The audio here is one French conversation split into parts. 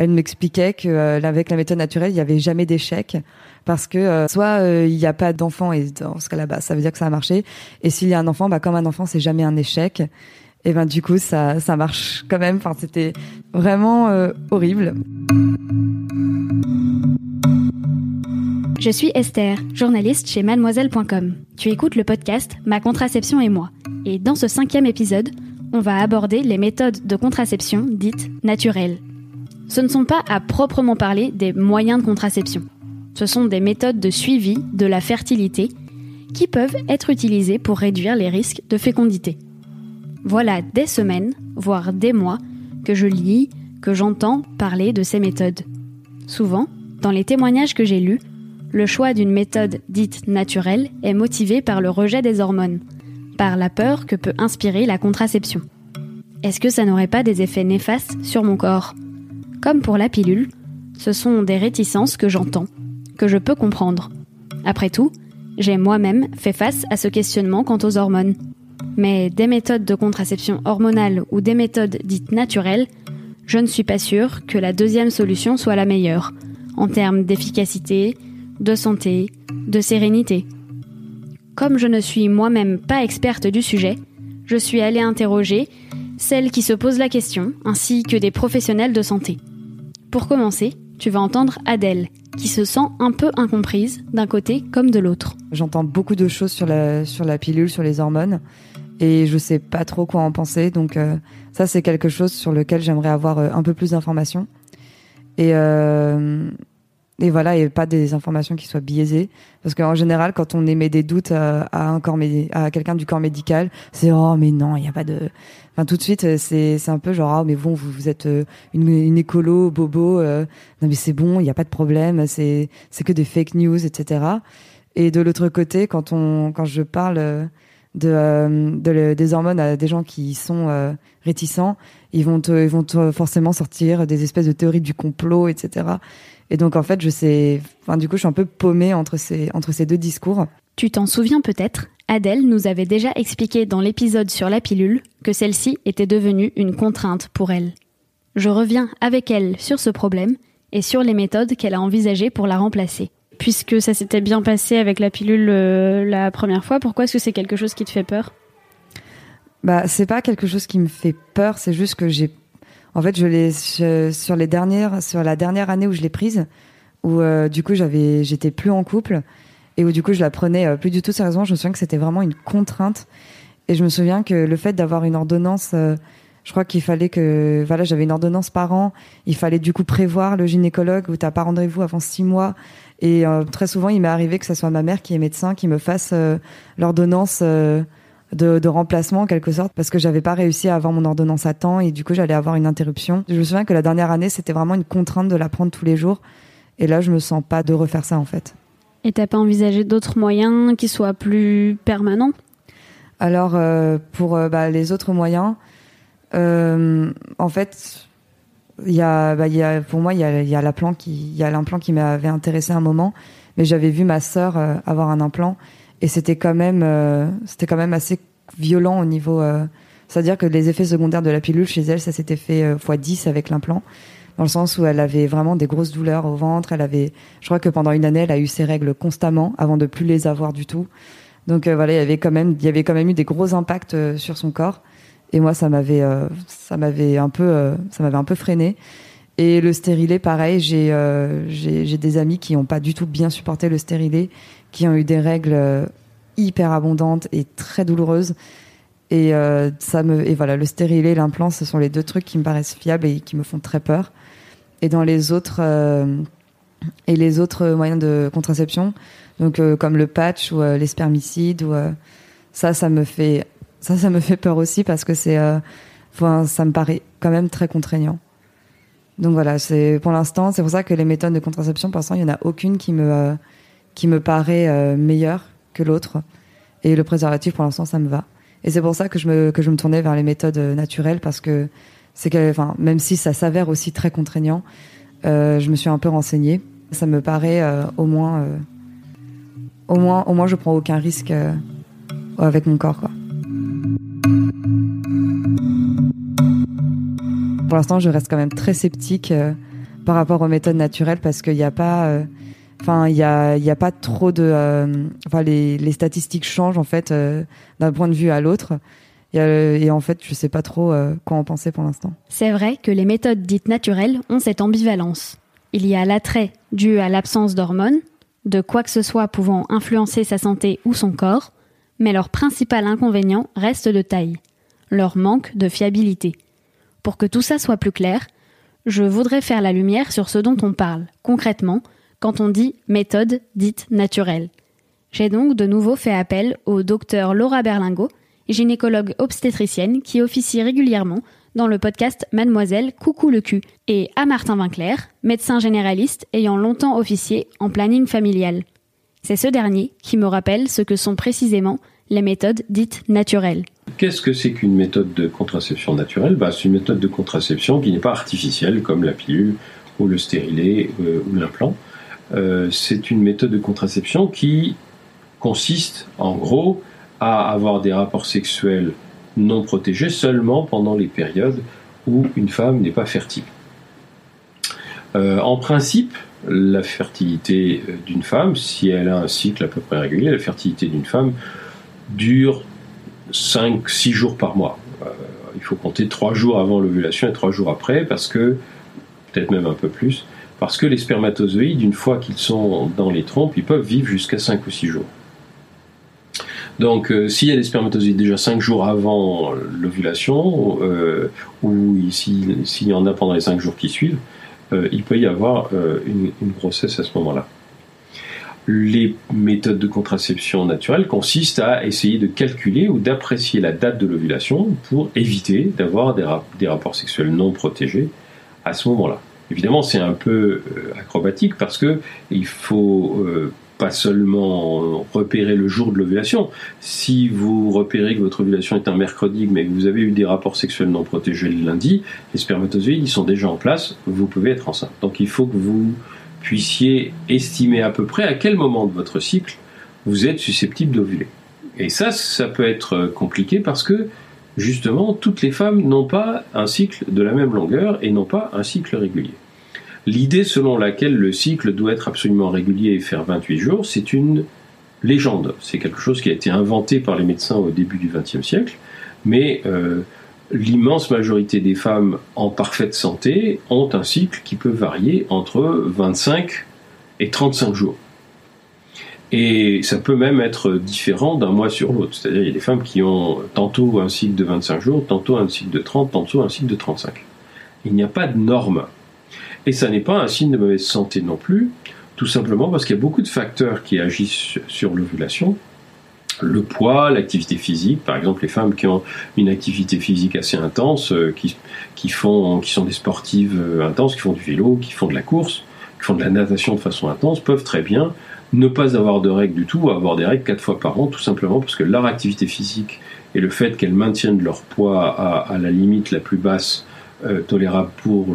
elle m'expliquait que euh, avec la méthode naturelle, il y avait jamais d'échec parce que euh, soit euh, il n'y a pas d'enfant et dans ce cas-là, bah, ça veut dire que ça a marché. Et s'il y a un enfant, bah, comme un enfant, c'est jamais un échec. Et ben du coup, ça, ça marche quand même. Enfin, c'était vraiment horrible. Je suis Esther, journaliste chez mademoiselle.com. Tu écoutes le podcast Ma contraception et moi. Et dans ce cinquième épisode, on va aborder les méthodes de contraception dites naturelles. Ce ne sont pas à proprement parler des moyens de contraception. Ce sont des méthodes de suivi de la fertilité qui peuvent être utilisées pour réduire les risques de fécondité. Voilà des semaines, voire des mois, que je lis, que j'entends parler de ces méthodes. Souvent, dans les témoignages que j'ai lus, le choix d'une méthode dite naturelle est motivé par le rejet des hormones, par la peur que peut inspirer la contraception. Est-ce que ça n'aurait pas des effets néfastes sur mon corps? Comme pour la pilule, ce sont des réticences que j'entends, que je peux comprendre. Après tout, j'ai moi-même fait face à ce questionnement quant aux hormones. Mais des méthodes de contraception hormonale ou des méthodes dites naturelles, je ne suis pas sûre que la deuxième solution soit la meilleure, en termes d'efficacité, de santé, de sérénité. Comme je ne suis moi-même pas experte du sujet, je suis allée interroger celles qui se posent la question, ainsi que des professionnels de santé. Pour commencer, tu vas entendre Adèle, qui se sent un peu incomprise d'un côté comme de l'autre. J'entends beaucoup de choses sur la, sur la pilule, sur les hormones, et je sais pas trop quoi en penser, donc euh, ça c'est quelque chose sur lequel j'aimerais avoir euh, un peu plus d'informations. Et, euh, et voilà, et pas des informations qui soient biaisées. Parce qu'en général, quand on émet des doutes à, un corps à quelqu'un du corps médical, c'est oh mais non, il n'y a pas de. Enfin tout de suite, c'est c'est un peu genre ah mais bon vous vous êtes euh, une, écolo bobo, euh, non mais c'est bon, il n'y a pas de problème, c'est c'est que des fake news, etc. Et de l'autre côté, quand on quand je parle de, euh, de des hormones à des gens qui sont réticents, ils vont ils vont forcément sortir des espèces de théories du complot, etc. Et donc, en fait, je sais, enfin, du coup, je suis un peu paumée entre ces, entre ces deux discours. Tu t'en souviens peut-être, Adèle nous avait déjà expliqué dans l'épisode sur la pilule que celle-ci était devenue une contrainte pour elle. Je reviens avec elle sur ce problème et sur les méthodes qu'elle a envisagées pour la remplacer. Puisque ça s'était bien passé avec la pilule euh, la première fois, pourquoi est-ce que c'est quelque chose qui te fait peur? Bah, c'est pas quelque chose qui me fait peur, c'est juste que j'ai en fait, je l'ai sur les dernières, sur la dernière année où je l'ai prise, où euh, du coup j'avais, j'étais plus en couple et où du coup je la prenais euh, plus du tout sérieusement. Je me souviens que c'était vraiment une contrainte et je me souviens que le fait d'avoir une ordonnance, euh, je crois qu'il fallait que, voilà, j'avais une ordonnance par an. Il fallait du coup prévoir le gynécologue où t'as pas rendez-vous avant six mois. Et très souvent, il m'est arrivé que ce soit ma mère qui est médecin qui me fasse l'ordonnance de, remplacement en quelque sorte parce que j'avais pas réussi à avoir mon ordonnance à temps et du coup j'allais avoir une interruption. Je me souviens que la dernière année c'était vraiment une contrainte de la prendre tous les jours et là je me sens pas de refaire ça en fait. Et t'as pas envisagé d'autres moyens qui soient plus permanents? Alors euh, pour euh, bah, les autres moyens, euh, en fait il y a, bah, y a pour moi il y a, y a l'implant qui il y a l'implant qui m'avait intéressé un moment mais j'avais vu ma sœur avoir un implant et c'était quand même euh, c'était quand même assez violent au niveau euh, c'est-à-dire que les effets secondaires de la pilule chez elle ça s'était fait euh, x 10 avec l'implant dans le sens où elle avait vraiment des grosses douleurs au ventre elle avait je crois que pendant une année elle a eu ses règles constamment avant de plus les avoir du tout. Donc voilà il y avait quand même il y avait quand même eu des gros impacts sur son corps. Et moi ça m'avait ça m'avait un peu ça m'avait un peu freiné. Et le stérilet, pareil, j'ai j'ai des amis qui n'ont pas du tout bien supporté le stérilet qui ont eu des règles euh, hyper abondantes et très douloureuses. Et euh, ça me et voilà, le stérilet et l'implant, ce sont les deux trucs qui me paraissent fiables et qui me font très peur. Et dans les autres euh, et les autres moyens de contraception, donc comme le patch ou les spermicides ou ça, ça me fait ça, ça me fait peur aussi parce que c'est enfin, ça me paraît quand même très contraignant. Donc voilà, c'est pour l'instant, c'est pour ça que les méthodes de contraception, pour l'instant, il y en a aucune qui me qui me paraît euh, meilleur que l'autre. Et le préservatif, pour l'instant, ça me va. Et c'est pour ça que je me, que je me tournais vers les méthodes euh, naturelles parce que c'est que, enfin, même si ça s'avère aussi très contraignant, euh, je me suis un peu renseignée. Ça me paraît au moins, au moins, au moins, je prends aucun risque avec mon corps, quoi. Pour l'instant, je reste quand même très sceptique par rapport aux méthodes naturelles parce qu'il n'y a pas enfin il y a y a pas trop de enfin les, les statistiques changent en fait d'un point de vue à l'autre. Et, en fait je sais pas trop quoi en penser pour l'instant. C'est vrai que les méthodes dites naturelles ont cette ambivalence. Il y a l'attrait dû à l'absence d'hormones de quoi que ce soit pouvant influencer sa santé ou son corps mais leur principal inconvénient reste de taille leur manque de fiabilité. Pour que tout ça soit plus clair, je voudrais faire la lumière sur ce dont on parle, concrètement, quand on dit méthode dite naturelle. J'ai donc de nouveau fait appel au docteur Laura Berlingo, gynécologue obstétricienne qui officie régulièrement dans le podcast Mademoiselle Coucou le cul, et à Martin Vinclair, médecin généraliste ayant longtemps officié en planning familial. C'est ce dernier qui me rappelle ce que sont précisément les méthodes dites naturelles. Qu'est-ce que c'est qu'une méthode de contraception naturelle? Bah, C'est une méthode de contraception qui n'est pas artificielle comme la pilule ou le stérilet euh, ou l'implant. Euh, c'est une méthode de contraception qui consiste en gros à avoir des rapports sexuels non protégés seulement pendant les périodes où une femme n'est pas fertile. Euh, en principe, la fertilité d'une femme, si elle a un cycle à peu près régulier, la fertilité d'une femme dure 5-6 jours par mois. Euh, il faut compter 3 jours avant l'ovulation et 3 jours après, parce que, peut-être même un peu plus, parce que les spermatozoïdes, une fois qu'ils sont dans les trompes, ils peuvent vivre jusqu'à 5 ou 6 jours. Donc, euh, s'il y a des spermatozoïdes déjà 5 jours avant l'ovulation, euh, ou s'il y en a pendant les 5 jours qui suivent, il peut y avoir une, grossesse à ce moment-là les méthodes de contraception naturelle consistent à essayer de calculer ou d'apprécier la date de l'ovulation pour éviter d'avoir des, rapports sexuels non protégés à ce moment-là. Évidemment, c'est un peu euh, acrobatique parce que il faut euh, pas seulement repérer le jour de l'ovulation. Si vous repérez que votre ovulation est un mercredi, mais que vous avez eu des rapports sexuels non protégés le lundi, les spermatozoïdes sont déjà en place, vous pouvez être enceinte. Donc il faut que vous puissiez estimer à peu près à quel moment de votre cycle vous êtes susceptible d'ovuler. Et ça, ça peut être compliqué parce que justement, toutes les femmes n'ont pas un cycle de la même longueur et n'ont pas un cycle régulier. L'idée selon laquelle le cycle doit être absolument régulier et faire 28 jours, c'est une légende. C'est quelque chose qui a été inventé par les médecins au début du XXe siècle, mais euh, l'immense majorité des femmes en parfaite santé ont un cycle qui peut varier entre 25 et 35 jours. Et ça peut même être différent d'un mois sur l'autre. C'est-à-dire, il y a des femmes qui ont tantôt un cycle de 25 jours, tantôt un cycle de 30, tantôt un cycle de 35. Il n'y a pas de norme. Et ça n'est pas un signe de mauvaise santé non plus, tout simplement parce qu'il y a beaucoup de facteurs qui agissent sur l'ovulation, le poids, l'activité physique, par exemple les femmes qui ont une activité physique assez intense, euh, qui, qui, font, qui sont des sportives euh, intenses, qui font du vélo, qui font de la course, qui font de la natation de façon intense, peuvent très bien ne pas avoir de règles du tout, ou avoir des règles quatre fois par an, tout simplement parce que leur activité physique et le fait qu'elles maintiennent leur poids à, la limite la plus basse euh, tolérable pour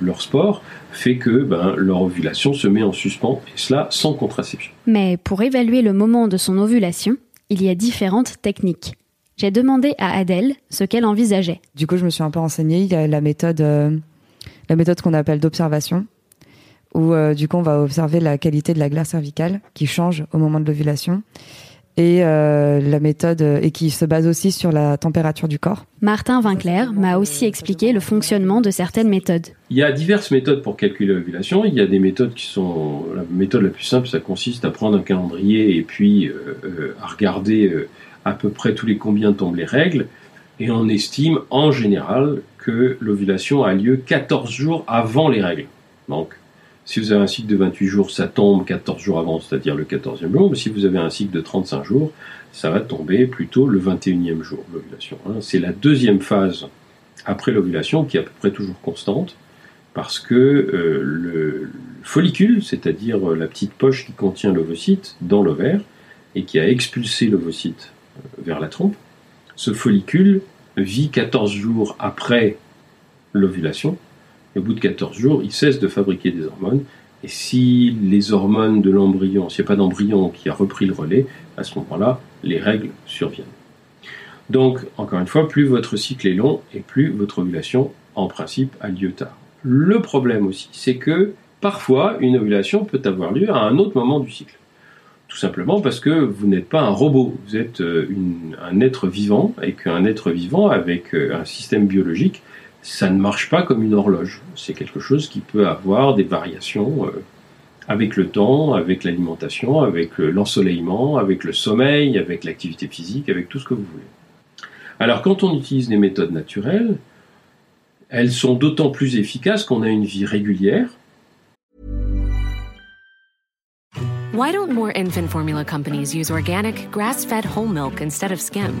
leur sport fait que ben, leur ovulation se met en suspens, et cela sans contraception. Mais pour évaluer le moment de son ovulation, il y a différentes techniques. J'ai demandé à Adèle ce qu'elle envisageait. Du coup, je me suis un peu renseignée. Il y a la méthode, euh, la méthode qu'on appelle d'observation, où euh, du coup, on va observer la qualité de la glace cervicale qui change au moment de l'ovulation et euh, la méthode et qui se base aussi sur la température du corps. Martin Vinclair m'a aussi expliqué le fonctionnement de certaines méthodes. Il y a diverses méthodes pour calculer l'ovulation. Il y a des méthodes qui sont la méthode la plus simple, ça consiste à prendre un calendrier et puis euh, euh, à regarder à peu près tous les combien tombent les règles et on estime en général que l'ovulation a lieu 14 jours avant les règles. Donc si vous avez un cycle de 28 jours, ça tombe 14 jours avant, c'est-à-dire le 14e jour. Mais si vous avez un cycle de 35 jours, ça va tomber plutôt le 21e jour, l'ovulation. Hein. C'est la deuxième phase après l'ovulation qui est à peu près toujours constante, parce que euh, le follicule, c'est-à-dire la petite poche qui contient l'ovocyte dans l'ovaire et qui a expulsé l'ovocyte euh, vers la trompe, ce follicule vit 14 jours après l'ovulation au bout de 14 jours, il cesse de fabriquer des hormones. Et si les hormones de l'embryon, s'il n'y a pas d'embryon qui a repris le relais, à ce moment-là, les règles surviennent. Donc, encore une fois, plus votre cycle est long et plus votre ovulation, en principe, a lieu tard. Le problème aussi, c'est que parfois une ovulation peut avoir lieu à un autre moment du cycle. Tout simplement parce que vous n'êtes pas un robot, vous êtes euh, un être vivant, et qu'un être vivant avec euh, un système biologique, ça ne marche pas comme une horloge. C'est quelque chose qui peut avoir des variations euh, avec le temps, avec l'alimentation, avec l'ensoleillement, avec le sommeil, avec l'activité physique, avec tout ce que vous voulez. Alors quand on utilise des méthodes naturelles, elles sont d'autant plus efficaces qu'on a une vie régulière, Why don't more infant formula companies use organic, grass fed whole milk instead of skim?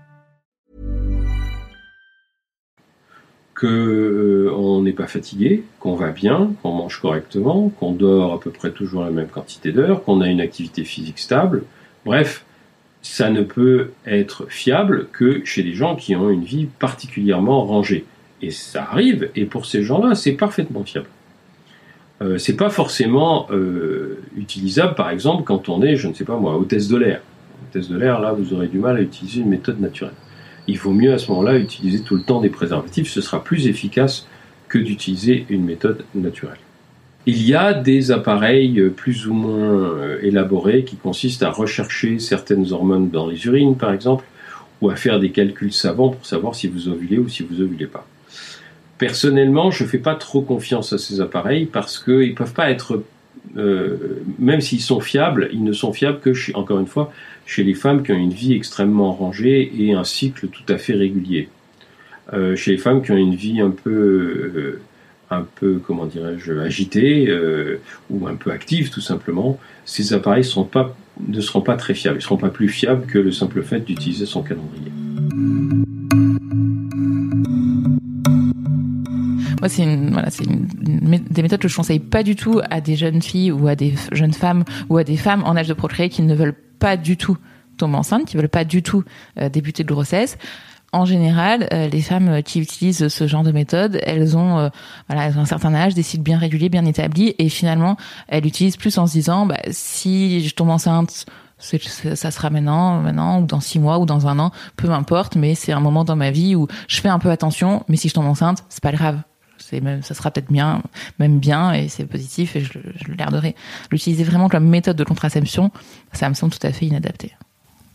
que euh, n'est pas fatigué, qu'on va bien, qu'on mange correctement, qu'on dort à peu près toujours la même quantité d'heures, qu'on a une activité physique stable. Bref, ça ne peut être fiable que chez des gens qui ont une vie particulièrement rangée. Et ça arrive, et pour ces gens-là, c'est parfaitement fiable. Euh, c'est pas forcément euh, utilisable, par exemple, quand on est, je ne sais pas moi, hôtesse de l'air. Hôtesse de l'air, là, vous aurez du mal à utiliser une méthode naturelle il vaut mieux à ce moment-là utiliser tout le temps des préservatifs. Ce sera plus efficace que d'utiliser une méthode naturelle. Il y a des appareils plus ou moins euh, élaborés qui consistent à rechercher certaines hormones dans les urines, par exemple, ou à faire des calculs savants pour savoir si vous ovulez ou si vous ovulez pas. Personnellement, je ne fais pas trop confiance à ces appareils parce qu'ils ne peuvent pas être, euh, même s'ils sont fiables, ils ne sont fiables que, encore une fois, chez les femmes qui ont une vie extrêmement rangée et un cycle tout à fait régulier. Euh, chez les femmes qui ont une vie un peu, euh, un peu comment dirais-je, agitée ou un peu active tout simplement, ces appareils ne seront pas très fiables. Ils ne seront pas plus fiables que le simple fait d'utiliser son calendrier. Moi, c'est une, voilà, c'est des méthodes que je conseille pas du tout à des jeunes filles ou à des jeunes femmes ou à des femmes en âge de procréer qui ne veulent pas du tout tomber enceinte, qui veulent pas du tout euh, débuter de grossesse. En général, euh, les femmes qui utilisent ce genre de méthode, elles ont, euh, voilà, elles ont un certain âge, des cycles bien réguliers, bien établis, et finalement, elles utilisent plus en se disant, bah, si je tombe enceinte, ça sera maintenant, maintenant, ou dans six mois, ou dans un an, peu importe, mais c'est un moment dans ma vie où je fais un peu attention, mais si je tombe enceinte, c'est pas grave. C'est même, ça sera peut-être bien, même bien, et c'est positif, et je, je le garderai. L'utiliser vraiment comme méthode de contraception, ça me semble tout à fait inadapté.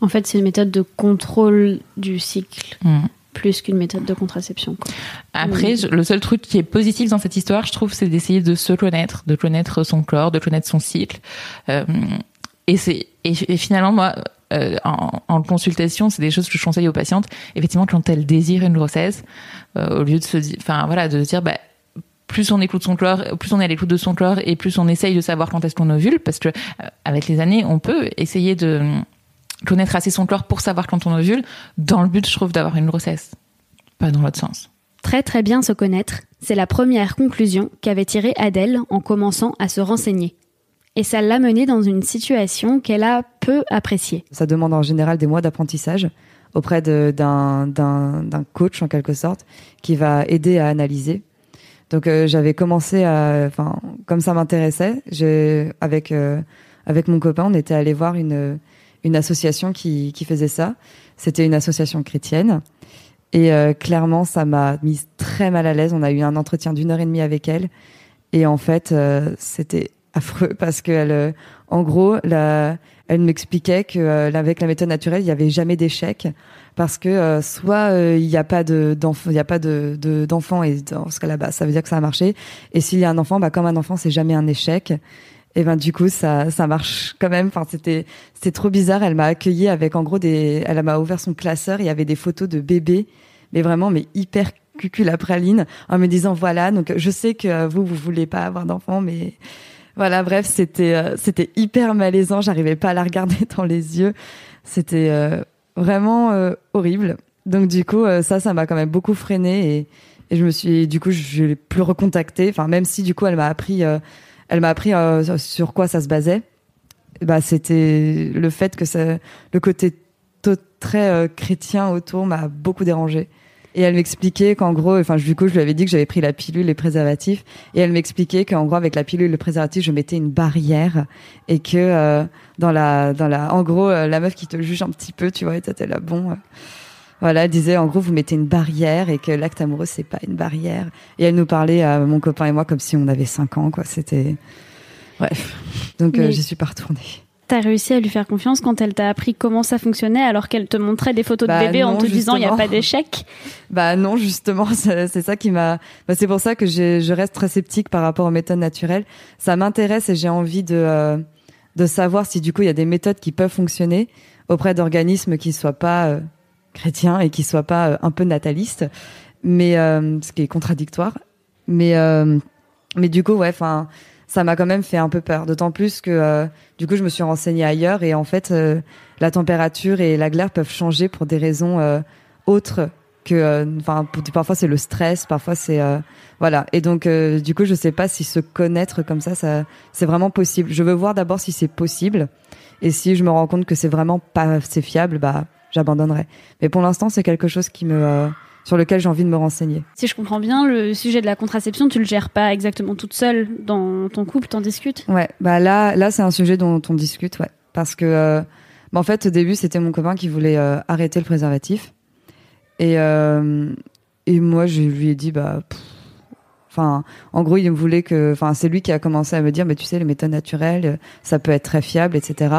En fait, c'est une méthode de contrôle du cycle. Mm. Plus qu'une méthode de contraception. Quoi. Après, je- le seul truc qui est positif dans cette histoire, je trouve, c'est d'essayer de se connaître, de connaître son corps, de connaître son cycle. Euh, et c'est et, et finalement moi, euh, en, consultation, c'est des choses que je conseille aux patientes. Effectivement, quand elles désirent une grossesse, euh, au lieu de se dire, enfin voilà, de se dire, bah plus on écoute son corps, plus on est à l'écoute de son corps, et plus on essaye de savoir quand est-ce qu'on ovule, parce que euh, avec les années, on peut essayer de connaître assez son corps pour savoir quand on ovule, dans le but, je trouve, d'avoir une grossesse, pas dans l'autre sens. Très très bien se connaître, c'est la première conclusion qu'avait tirée Adèle en commençant à se renseigner. Et ça l'a menée dans une situation qu'elle a peu appréciée. Ça demande en général des mois d'apprentissage auprès d'un coach en quelque sorte qui va aider à analyser. Donc euh, j'avais commencé à, enfin comme ça m'intéressait, avec euh, avec mon copain on était allé voir une une association qui qui faisait ça. C'était une association chrétienne et euh, clairement ça m'a mise très mal à l'aise. On a eu un entretien d'une heure et demie avec elle et en fait c'était affreux parce que elle, euh, en gros la elle m'expliquait que euh, avec la méthode naturelle, il n'y avait jamais d'échec parce que euh, soit euh, il n'y a pas de d'enfant, il y a pas de de- d'enfant et dans ce cas-là, bah, ça veut dire que ça a marché. Et s'il y a un enfant, bah comme un enfant, c'est jamais un échec. Et ben du coup, ça ça marche quand même. Enfin, c'était c'était trop bizarre. Elle m'a accueilli avec en gros des, elle m'a ouvert son classeur. Il y avait des photos de bébés, mais vraiment mais hyper cucul en me disant voilà. Donc je sais que euh, vous vous voulez pas avoir d'enfant, mais voilà, bref, c'était euh, c'était hyper malaisant. J'arrivais pas à la regarder dans les yeux. C'était euh, vraiment euh, horrible. Donc du coup, euh, ça, ça m'a quand même beaucoup freiné et, et je me suis, du coup, je l'ai plus recontacté. Enfin, même si du coup, elle m'a appris, euh, elle m'a appris euh, sur quoi ça se basait. bah c'était le fait que ça, le côté très chrétien autour m'a beaucoup dérangé. Et elle m'expliquait qu'en gros, enfin, du coup, je lui avais dit que j'avais pris la pilule, les préservatifs, et elle m'expliquait qu'en gros, avec la pilule, le préservatif, je mettais une barrière, et que euh, dans la, dans la, en gros, euh, la meuf qui te juge un petit peu, tu vois, et là, bon, voilà, elle disait, en gros, vous mettez une barrière, et que l'acte amoureux, c'est pas une barrière. Et elle nous parlait à mon copain et moi comme si on avait 5 ans, quoi. C'était, bref. Donc, j'y suis pas retournée. T'as réussi à lui faire confiance quand elle t'a appris comment ça fonctionnait alors qu'elle te montrait des photos de bah bébé en te disant il n'y a pas d'échec Bah non, justement, c'est ça qui m'a. Bah, c'est pour ça que je reste très sceptique par rapport aux méthodes naturelles. Ça m'intéresse et j'ai envie de euh, de savoir si du coup il y a des méthodes qui peuvent fonctionner auprès d'organismes qui soient pas euh, chrétiens et qui soient pas euh, un peu natalistes, mais ce qui est contradictoire. Mais mais du coup ouais, enfin ça m'a quand même fait un peu peur. D'autant plus que euh, du coup, je me suis renseignée ailleurs et en fait, euh, la température et la glaire peuvent changer pour des raisons euh, autres que, enfin, parfois c'est le stress, parfois c'est voilà. Et donc, du coup, je sais pas si se connaître comme ça, ça c'est vraiment possible. Je veux voir d'abord si c'est possible et si je me rends compte que c'est vraiment pas assez fiable, bah, j'abandonnerai. Mais pour l'instant, c'est quelque chose qui me sur lequel j'ai envie de me renseigner. Si je comprends bien, le sujet de la contraception, tu le gères pas exactement toute seule dans ton couple, t'en discutes? Ouais, bah là, là c'est un sujet dont on discute, ouais, parce que euh, bah en fait au début c'était mon copain qui voulait euh, arrêter le préservatif et euh, et moi je lui ai dit bah Enfin, en gros, il me voulait que, enfin, c'est lui qui a commencé à me dire, mais tu sais, les méthodes naturelles, ça peut être très fiable, etc.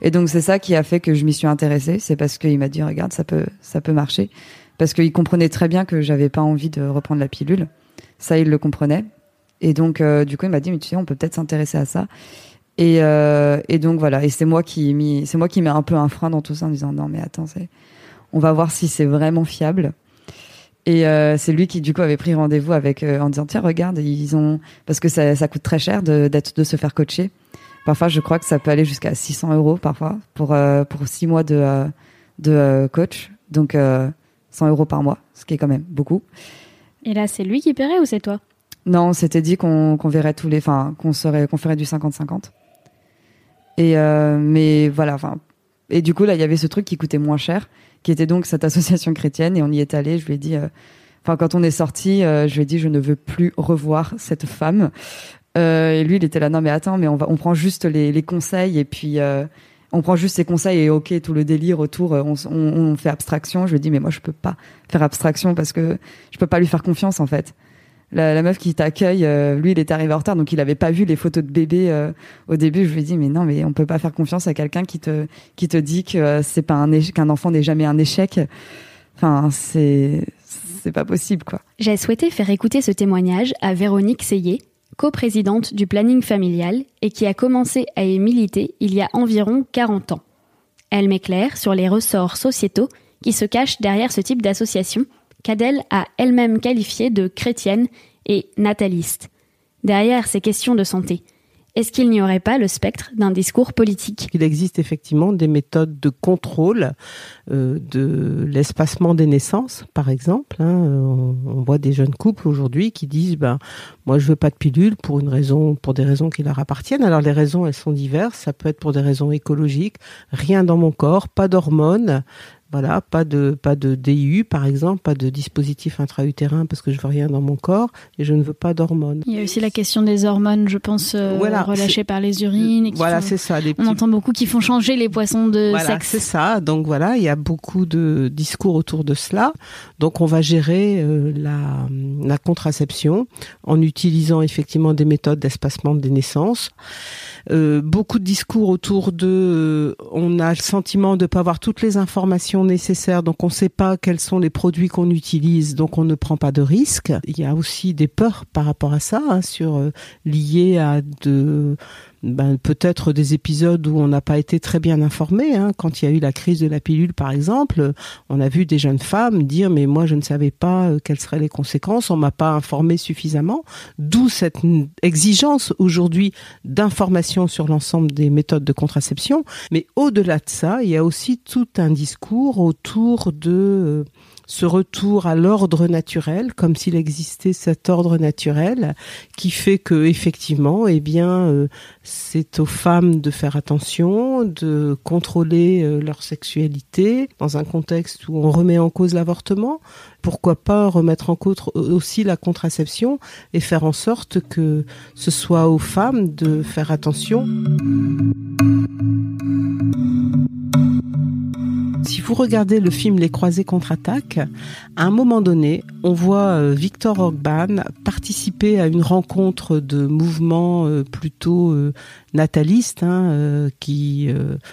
Et donc, c'est ça qui a fait que je m'y suis intéressée. C'est parce qu'il m'a dit, regarde, ça peut, ça peut marcher parce qu'il comprenait très bien que j'avais pas envie de reprendre la pilule. Ça, il le comprenait. Et donc, euh, du coup, il m'a dit, mais tu sais, on peut peut-être s'intéresser à ça. Et, euh, donc voilà. Et c'est moi qui mis, c'est moi qui mets un peu un frein dans tout ça en disant non, mais attends, on va voir si c'est vraiment fiable. Et euh, c'est lui qui du coup avait pris rendez-vous avec en disant tiens regarde ils ont parce que ça, ça coûte très cher de d'être de se faire coacher. Parfois je crois que ça peut aller jusqu'à 600 euros parfois pour pour six mois de de coach. Donc 100 euros par mois, ce qui est quand même beaucoup. Et là, c'est lui qui paierait ou c'est toi? Non, on s'était dit qu'on verrait tous les, enfin, qu'on serait, qu'on ferait du 50-50. Et euh, mais voilà, enfin, et du coup là, il y avait ce truc qui coûtait moins cher, qui était donc cette association chrétienne, et on y est allé. Je lui ai dit, euh, enfin, quand on est sorti, euh, je lui ai dit, je ne veux plus revoir cette femme. et lui, il était là, non mais attends, mais on va, on prend juste les, les conseils et puis on prend juste ses conseils et ok tout le délire autour euh, on, fait abstraction. Je lui dis mais moi je peux pas faire abstraction parce que je peux pas lui faire confiance en fait. La, meuf qui t'accueille euh, lui il était arrivé en retard donc il avait pas vu les photos de bébé euh, au début. Je lui dit mais non mais on peut pas faire confiance à quelqu'un qui te qui te dit que c'est pas un qu'un enfant n'est jamais un échec. Enfin c'est c'est pas possible quoi. J'ai souhaité faire écouter ce témoignage à Véronique Seyé coprésidente du planning familial et qui a commencé à y militer il y a environ 40 ans. Elle m'éclaire sur les ressorts sociétaux qui se cachent derrière ce type d'association qu'Adèle a elle-même qualifié de chrétienne et nataliste. Derrière ces questions de santé, est-ce qu'il n'y aurait pas le spectre d'un discours politique? Il existe effectivement des méthodes de contrôle euh, de l'espacement des naissances, par exemple. Hein. On, voit des jeunes couples aujourd'hui qui disent ben moi je veux pas de pilule pour une raison, pour des raisons qui leur appartiennent. Alors les raisons elles sont diverses. Ça peut être pour des raisons écologiques, rien dans mon corps, pas d'hormones, voilà, pas de pas de DIU par exemple, pas de dispositif intra-utérin parce que je veux rien dans mon corps et je ne veux pas d'hormones. Il y a aussi la question des hormones, je pense, euh, relâchées par les urines. voilà, c'est ça. On entend beaucoup qui font changer les poissons de voilà, sexe. c'est ça. Donc voilà, il y a beaucoup de discours autour de cela. Donc on va gérer euh, la, la contraception en utilisant effectivement des méthodes d'espacement des naissances. Euh, beaucoup de discours autour de euh, on a le sentiment de pas avoir toutes les informations nécessaires donc on ne sait pas quels sont les produits qu'on utilise donc on ne prend pas de risques. Il y a aussi des peurs par rapport à ça hein, sur euh, liées à de ben, peut-être des épisodes où on n'a pas été très bien informé. Hein. Quand il y a eu la crise de la pilule, par exemple, on a vu des jeunes femmes dire mais moi je ne savais pas euh, quelles seraient les conséquences, on m'a pas informé suffisamment. D'où cette exigence aujourd'hui d'information sur l'ensemble des méthodes de contraception. Mais au-delà de ça, il y a aussi tout un discours autour de euh, ce retour à l'ordre naturel, comme s'il existait cet ordre naturel, qui fait que effectivement, eh bien, euh, c'est aux femmes de faire attention, de contrôler euh, leur sexualité dans un contexte où on remet en cause l'avortement. Pourquoi pas remettre en cause aussi la contraception et faire en sorte que ce soit aux femmes de faire attention. Vous regardez le film Les Croisés contre-attaque, à un moment donné, on voit euh, Victor Orban participer à une rencontre de mouvements euh, plutôt euh, natalistes, hein, qui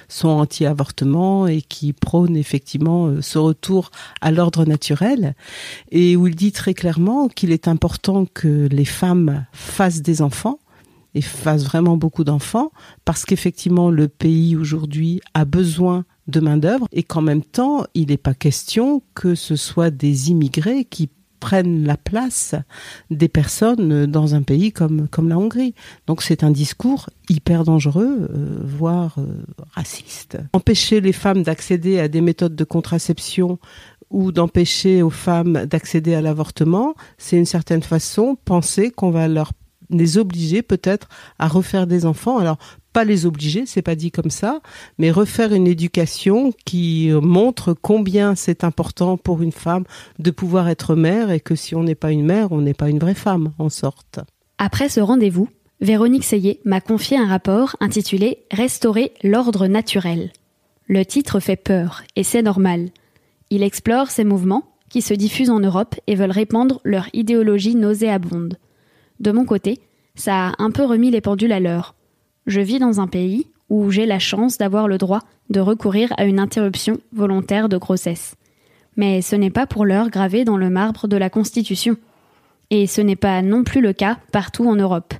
sont anti-avortement et qui prônent effectivement ce retour à l'ordre naturel, et où il dit très clairement qu'il est important que les femmes fassent des enfants et fassent vraiment beaucoup d'enfants, parce qu'effectivement le pays aujourd'hui a besoin de main-d'œuvre et qu'en même temps, il n'est pas question que ce soit des immigrés qui prennent la place des personnes dans un pays comme, comme la Hongrie. Donc c'est un discours hyper dangereux, euh, voire euh, raciste. Empêcher les femmes d'accéder à des méthodes de contraception ou d'empêcher aux femmes d'accéder à l'avortement, c'est une certaine façon penser qu'on va leur les obliger peut-être à refaire des enfants. Alors pas les obliger, c'est pas dit comme ça, mais refaire une éducation qui montre combien c'est important pour une femme de pouvoir être mère et que si on n'est pas une mère, on n'est pas une vraie femme en sorte. Après ce rendez-vous, Véronique Seyé m'a confié un rapport intitulé Restaurer l'ordre naturel. Le titre fait peur et c'est normal. Il explore ces mouvements qui se diffusent en Europe et veulent répandre leur idéologie nauséabonde. De mon côté, ça a un peu remis les pendules à l'heure. Je vis dans un pays où j'ai la chance d'avoir le droit de recourir à une interruption volontaire de grossesse. Mais ce n'est pas pour l'heure gravé dans le marbre de la Constitution. Et ce n'est pas non plus le cas partout en Europe.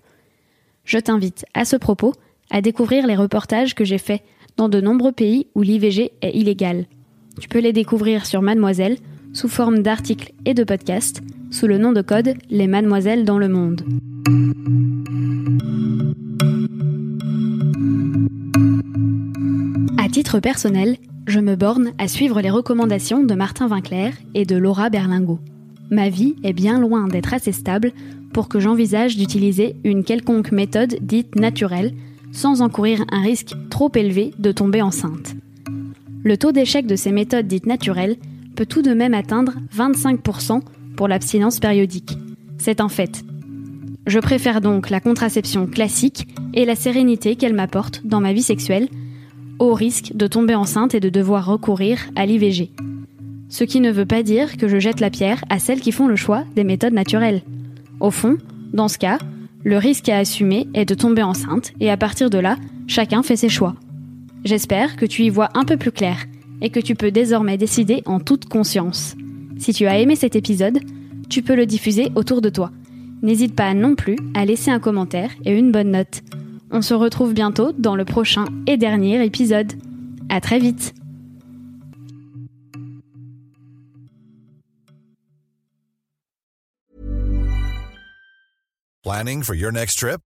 Je t'invite à ce propos à découvrir les reportages que j'ai faits dans de nombreux pays où l'IVG est illégal. Tu peux les découvrir sur Mademoiselle sous forme d'articles et de podcasts sous le nom de code Les Mademoiselles dans le monde. titre personnel, je me borne à suivre les recommandations de Martin Vinclair et de Laura Berlingot. Ma vie est bien loin d'être assez stable pour que j'envisage d'utiliser une quelconque méthode dite naturelle sans encourir un risque trop élevé de tomber enceinte. Le taux d'échec de ces méthodes dites naturelles peut tout de même atteindre 25% l'abstinence périodique. C'est un fait. Je préfère donc la contraception classique et la sérénité qu'elle m'apporte dans ma vie sexuelle au risque de tomber enceinte et de devoir recourir à l'IVG. Ce qui ne veut pas dire que je jette la pierre à celles qui font le choix des méthodes naturelles. Au fond, dans ce cas, le risque à assumer est de tomber enceinte et à partir de là, chacun fait ses choix. J'espère que tu y vois un peu plus clair et que tu peux désormais décider en toute conscience. Si tu as aimé cet épisode, tu peux le diffuser autour de toi. N'hésite pas non plus à laisser un commentaire et une bonne note. On se retrouve bientôt dans le prochain et dernier épisode. À très vite. Planning for your next trip?